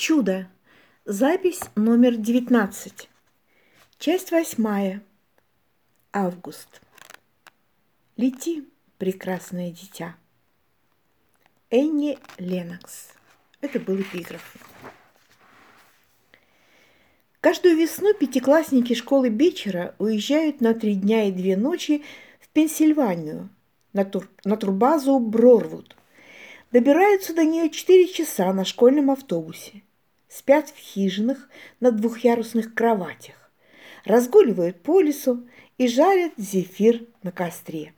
Чудо. Запись номер 19. Часть восьмая. Август. Лети, прекрасное дитя. Энни Ленокс. Это был эпиграф. Каждую весну пятиклассники школы Бичера уезжают на три дня и две ночи в Пенсильванию, на, тур, на турбазу Брорвуд. Добираются до нее четыре часа на школьном автобусе – спят в хижинах на двухъярусных кроватях, разгуливают по лесу и жарят зефир на костре.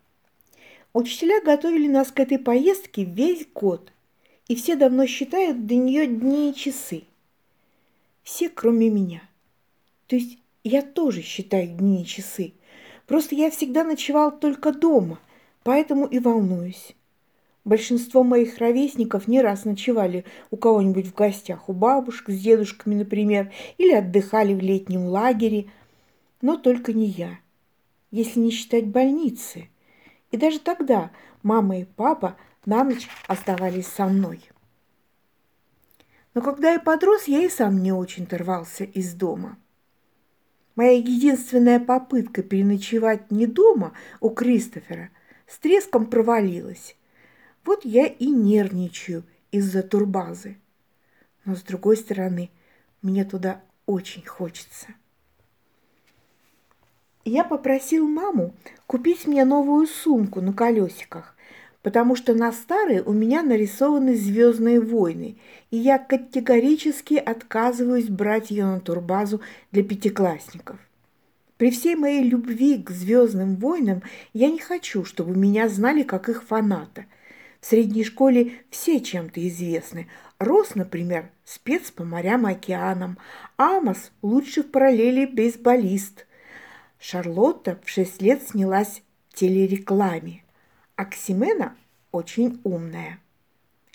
Учителя готовили нас к этой поездке весь год, и все давно считают до нее дни и часы. Все, кроме меня. То есть я тоже считаю дни и часы. Просто я всегда ночевал только дома, поэтому и волнуюсь. Большинство моих ровесников не раз ночевали у кого-нибудь в гостях, у бабушек с дедушками, например, или отдыхали в летнем лагере, но только не я, если не считать больницы. И даже тогда мама и папа на ночь оставались со мной. Но когда я подрос, я и сам не очень рвался из дома. Моя единственная попытка переночевать не дома у Кристофера с треском провалилась. Вот я и нервничаю из-за турбазы. Но с другой стороны, мне туда очень хочется. Я попросил маму купить мне новую сумку на колесиках, потому что на старой у меня нарисованы звездные войны, и я категорически отказываюсь брать ее на турбазу для пятиклассников. При всей моей любви к звездным войнам я не хочу, чтобы меня знали как их фаната – в средней школе все чем-то известны. Рос, например, спец по морям и океанам. Амос – лучший в параллели бейсболист. Шарлотта в шесть лет снялась в телерекламе. Оксимена очень умная.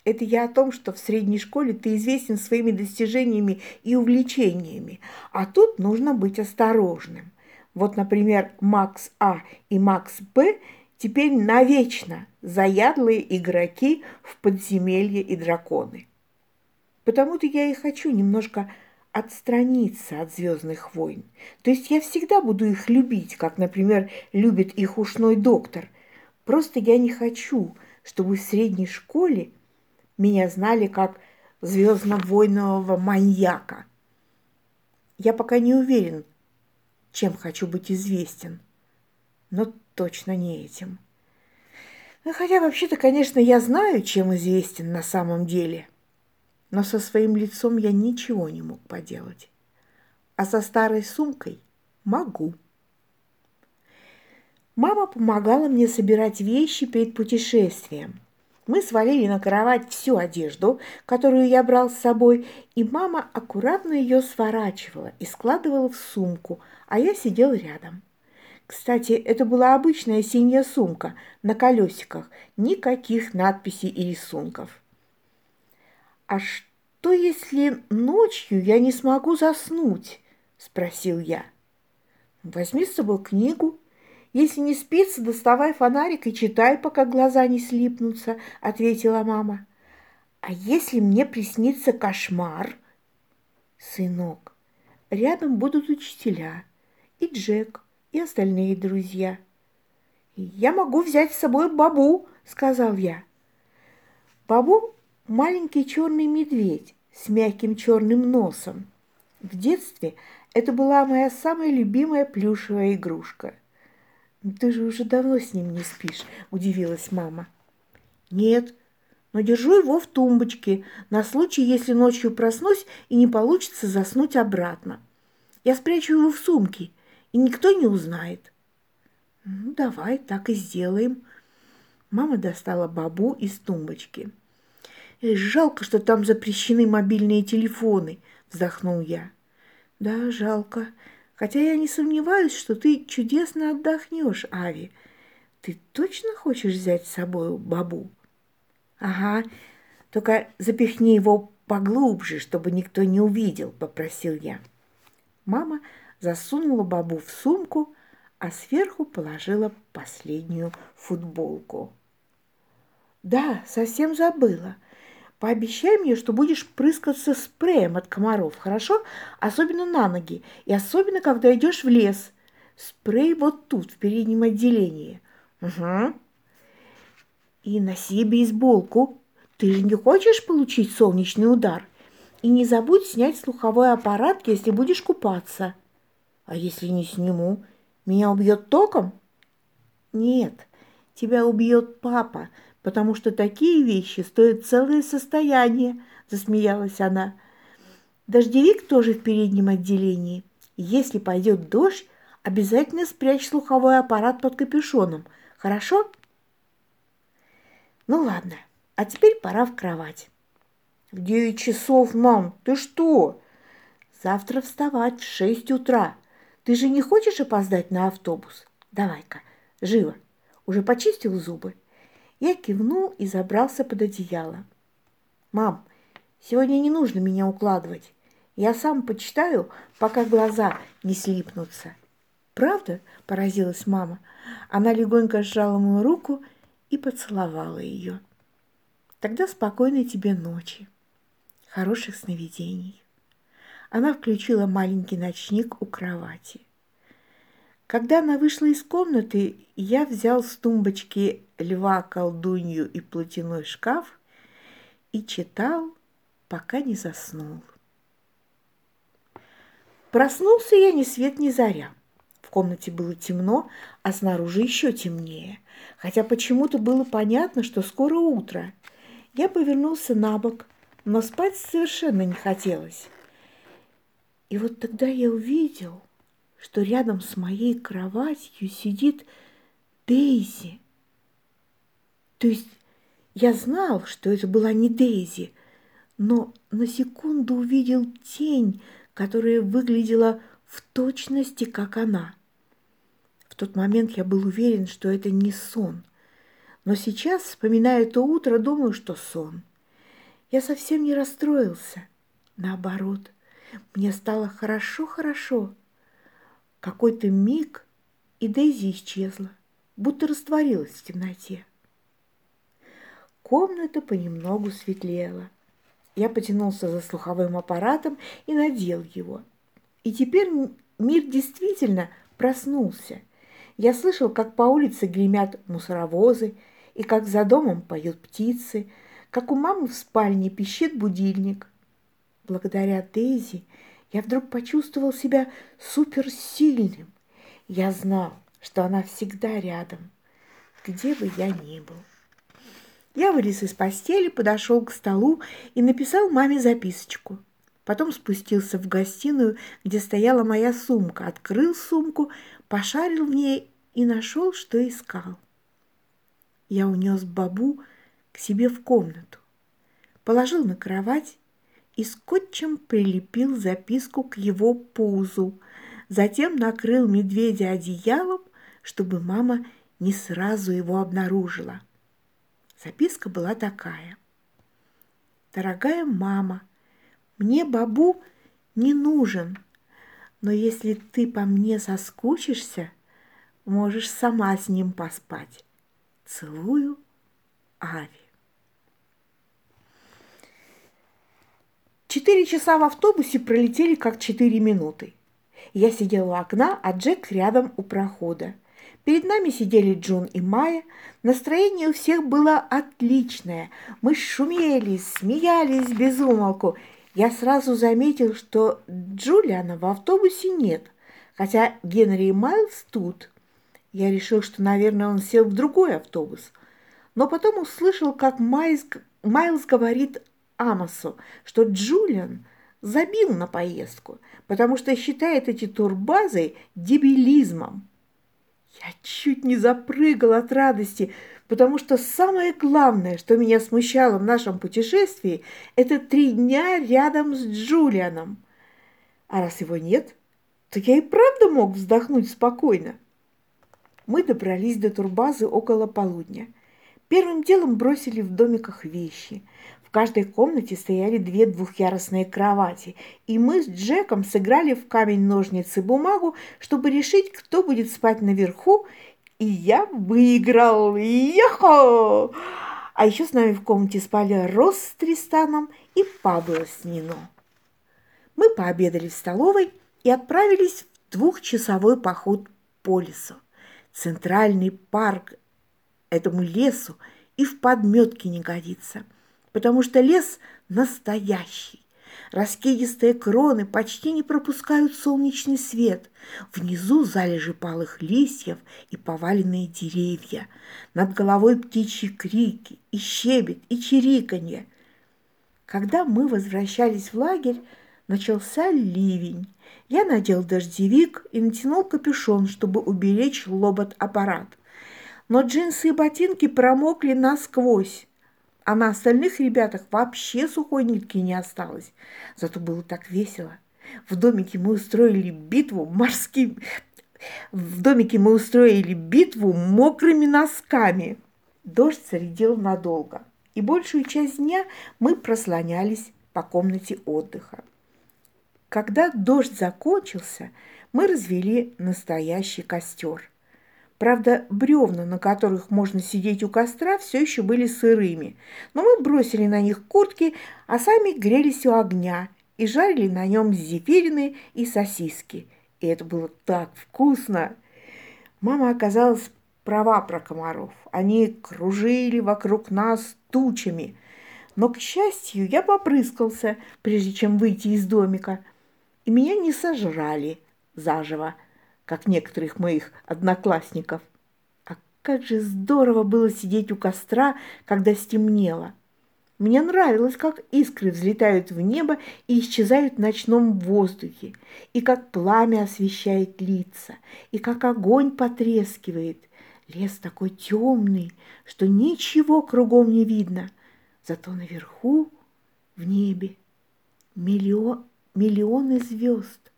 Это я о том, что в средней школе ты известен своими достижениями и увлечениями, а тут нужно быть осторожным. Вот, например, Макс А и Макс Б теперь навечно заядлые игроки в подземелье и драконы. Потому-то я и хочу немножко отстраниться от звездных войн. То есть я всегда буду их любить, как, например, любит их ушной доктор. Просто я не хочу, чтобы в средней школе меня знали как звездно-войнового маньяка. Я пока не уверен, чем хочу быть известен, но точно не этим. Ну, хотя вообще-то, конечно, я знаю, чем известен на самом деле. Но со своим лицом я ничего не мог поделать. А со старой сумкой могу. Мама помогала мне собирать вещи перед путешествием. Мы свалили на кровать всю одежду, которую я брал с собой, и мама аккуратно ее сворачивала и складывала в сумку, а я сидел рядом. Кстати, это была обычная синяя сумка на колесиках, никаких надписей и рисунков. «А что, если ночью я не смогу заснуть?» – спросил я. «Возьми с собой книгу. Если не спится, доставай фонарик и читай, пока глаза не слипнутся», – ответила мама. «А если мне приснится кошмар?» «Сынок, рядом будут учителя и Джек, и остальные друзья. «Я могу взять с собой Бабу», — сказал я. Бабу — маленький черный медведь с мягким черным носом. В детстве это была моя самая любимая плюшевая игрушка. «Ты же уже давно с ним не спишь», — удивилась мама. «Нет, но держу его в тумбочке на случай, если ночью проснусь и не получится заснуть обратно. Я спрячу его в сумке и никто не узнает. Ну, давай, так и сделаем. Мама достала бабу из тумбочки. Жалко, что там запрещены мобильные телефоны, вздохнул я. Да, жалко. Хотя я не сомневаюсь, что ты чудесно отдохнешь, Ави. Ты точно хочешь взять с собой бабу? Ага, только запихни его поглубже, чтобы никто не увидел, попросил я. Мама засунула бабу в сумку, а сверху положила последнюю футболку. Да, совсем забыла. Пообещай мне, что будешь прыскаться спреем от комаров, хорошо? Особенно на ноги. И особенно, когда идешь в лес. Спрей вот тут, в переднем отделении. Угу. И носи бейсболку. Ты же не хочешь получить солнечный удар? И не забудь снять слуховой аппарат, если будешь купаться. А если не сниму, меня убьет током? Нет, тебя убьет папа, потому что такие вещи стоят целое состояние, засмеялась она. Дождевик тоже в переднем отделении. Если пойдет дождь, обязательно спрячь слуховой аппарат под капюшоном. Хорошо? Ну ладно, а теперь пора в кровать. В девять часов, мам, ты что? Завтра вставать в шесть утра. Ты же не хочешь опоздать на автобус? Давай-ка, живо. Уже почистил зубы? Я кивнул и забрался под одеяло. «Мам, сегодня не нужно меня укладывать. Я сам почитаю, пока глаза не слипнутся». «Правда?» – поразилась мама. Она легонько сжала мою руку и поцеловала ее. «Тогда спокойной тебе ночи. Хороших сновидений». Она включила маленький ночник у кровати. Когда она вышла из комнаты, я взял с тумбочки льва, колдунью и платяной шкаф и читал, пока не заснул. Проснулся я ни свет ни заря. В комнате было темно, а снаружи еще темнее, хотя почему-то было понятно, что скоро утро. Я повернулся на бок, но спать совершенно не хотелось. И вот тогда я увидел, что рядом с моей кроватью сидит Дейзи. То есть я знал, что это была не Дейзи, но на секунду увидел тень, которая выглядела в точности, как она. В тот момент я был уверен, что это не сон, но сейчас, вспоминая то утро, думаю, что сон. Я совсем не расстроился. Наоборот, мне стало хорошо-хорошо. Какой-то миг, и Дейзи исчезла, будто растворилась в темноте. Комната понемногу светлела. Я потянулся за слуховым аппаратом и надел его. И теперь мир действительно проснулся. Я слышал, как по улице гремят мусоровозы, и как за домом поют птицы, как у мамы в спальне пищит будильник. Благодаря Дейзи я вдруг почувствовал себя суперсильным. Я знал, что она всегда рядом, где бы я ни был. Я вылез из постели, подошел к столу и написал маме записочку. Потом спустился в гостиную, где стояла моя сумка, открыл сумку, пошарил в ней и нашел, что искал. Я унес бабу к себе в комнату, положил на кровать и скотчем прилепил записку к его пузу. Затем накрыл медведя одеялом, чтобы мама не сразу его обнаружила. Записка была такая. «Дорогая мама, мне бабу не нужен, но если ты по мне соскучишься, можешь сама с ним поспать. Целую, Ави». Четыре часа в автобусе пролетели как четыре минуты. Я сидела у окна, а Джек рядом у прохода. Перед нами сидели Джун и Майя. Настроение у всех было отличное. Мы шумели, смеялись без умолку. Я сразу заметил, что Джулиана в автобусе нет, хотя Генри и Майлз тут. Я решил, что, наверное, он сел в другой автобус. Но потом услышал, как Майлз, Майлз говорит Амосу, что Джулиан забил на поездку, потому что считает эти турбазы дебилизмом. Я чуть не запрыгал от радости, потому что самое главное, что меня смущало в нашем путешествии, это три дня рядом с Джулианом. А раз его нет, то я и правда мог вздохнуть спокойно. Мы добрались до турбазы около полудня. Первым делом бросили в домиках вещи – в каждой комнате стояли две двухъярусные кровати, и мы с Джеком сыграли в камень-ножницы-бумагу, чтобы решить, кто будет спать наверху, и я выиграл. Йохо! А еще с нами в комнате спали Рос с Тристаном и Пабло с Нино. Мы пообедали в столовой и отправились в двухчасовой поход по лесу. Центральный парк этому лесу и в подметке не годится, потому что лес настоящий. Раскидистые кроны почти не пропускают солнечный свет. Внизу залежи палых листьев и поваленные деревья. Над головой птичьи крики, и щебет, и чириканье. Когда мы возвращались в лагерь, начался ливень. Я надел дождевик и натянул капюшон, чтобы уберечь лобот-аппарат. Но джинсы и ботинки промокли насквозь а на остальных ребятах вообще сухой нитки не осталось. Зато было так весело. В домике мы устроили битву морским... В домике мы устроили битву мокрыми носками. Дождь зарядил надолго, и большую часть дня мы прослонялись по комнате отдыха. Когда дождь закончился, мы развели настоящий костер – Правда, бревна, на которых можно сидеть у костра, все еще были сырыми, но мы бросили на них куртки, а сами грелись у огня и жарили на нем зефирины и сосиски. И это было так вкусно! Мама оказалась права про комаров. Они кружили вокруг нас тучами. Но, к счастью, я попрыскался, прежде чем выйти из домика, и меня не сожрали заживо как некоторых моих одноклассников. А как же здорово было сидеть у костра, когда стемнело. Мне нравилось, как искры взлетают в небо и исчезают в ночном воздухе, и как пламя освещает лица, и как огонь потрескивает. Лес такой темный, что ничего кругом не видно. Зато наверху, в небе, миллион, миллионы звезд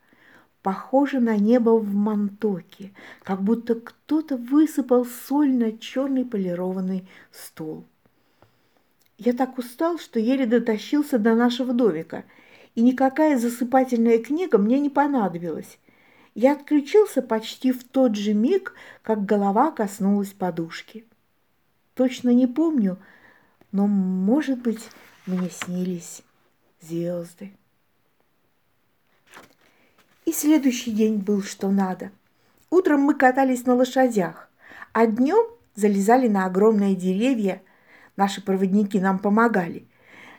похоже на небо в Монтоке, как будто кто-то высыпал соль на черный полированный стол. Я так устал, что еле дотащился до нашего домика, и никакая засыпательная книга мне не понадобилась. Я отключился почти в тот же миг, как голова коснулась подушки. Точно не помню, но, может быть, мне снились звезды. И следующий день был что надо. Утром мы катались на лошадях, а днем залезали на огромные деревья. Наши проводники нам помогали.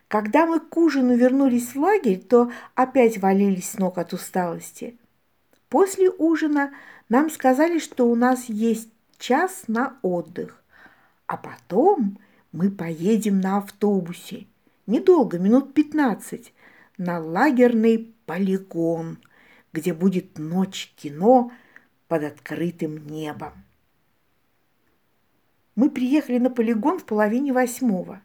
Когда мы к ужину вернулись в лагерь, то опять валились с ног от усталости. После ужина нам сказали, что у нас есть час на отдых, а потом мы поедем на автобусе, недолго, минут пятнадцать, на лагерный полигон – где будет ночь кино под открытым небом. Мы приехали на полигон в половине восьмого.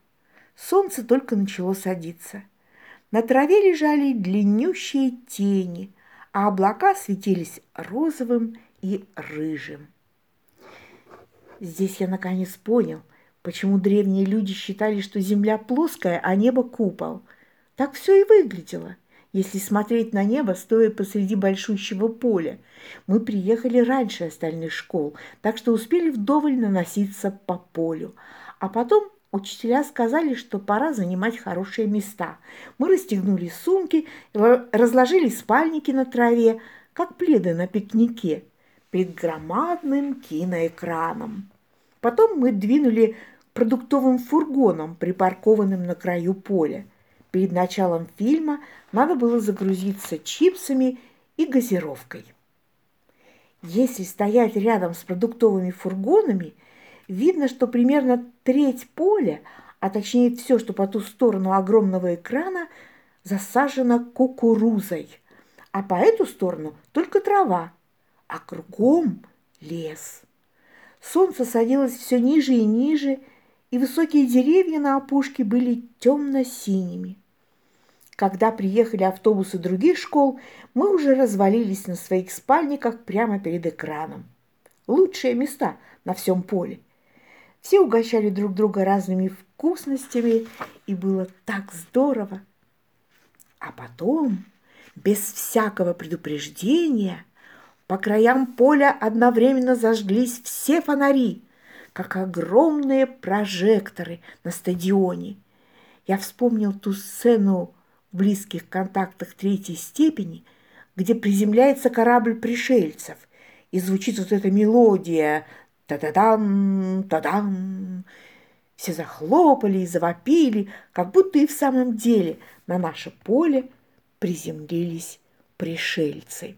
Солнце только начало садиться. На траве лежали длиннющие тени, а облака светились розовым и рыжим. Здесь я наконец понял, почему древние люди считали, что земля плоская, а небо купол. Так все и выглядело – если смотреть на небо, стоя посреди большущего поля. Мы приехали раньше остальных школ, так что успели вдоволь наноситься по полю. А потом учителя сказали, что пора занимать хорошие места. Мы расстегнули сумки, разложили спальники на траве, как пледы на пикнике, перед громадным киноэкраном. Потом мы двинули продуктовым фургоном, припаркованным на краю поля – Перед началом фильма надо было загрузиться чипсами и газировкой. Если стоять рядом с продуктовыми фургонами, видно, что примерно треть поля, а точнее все, что по ту сторону огромного экрана, засажено кукурузой, а по эту сторону только трава, а кругом лес. Солнце садилось все ниже и ниже, и высокие деревья на опушке были темно-синими. Когда приехали автобусы других школ, мы уже развалились на своих спальниках прямо перед экраном. Лучшие места на всем поле. Все угощали друг друга разными вкусностями, и было так здорово. А потом, без всякого предупреждения, по краям поля одновременно зажглись все фонари. как огромные прожекторы на стадионе. Я вспомнил ту сцену близких контактах третьей степени, где приземляется корабль пришельцев, и звучит вот эта мелодия та-да-дам, та-дам. Все захлопали и завопили, как будто и в самом деле на наше поле приземлились пришельцы.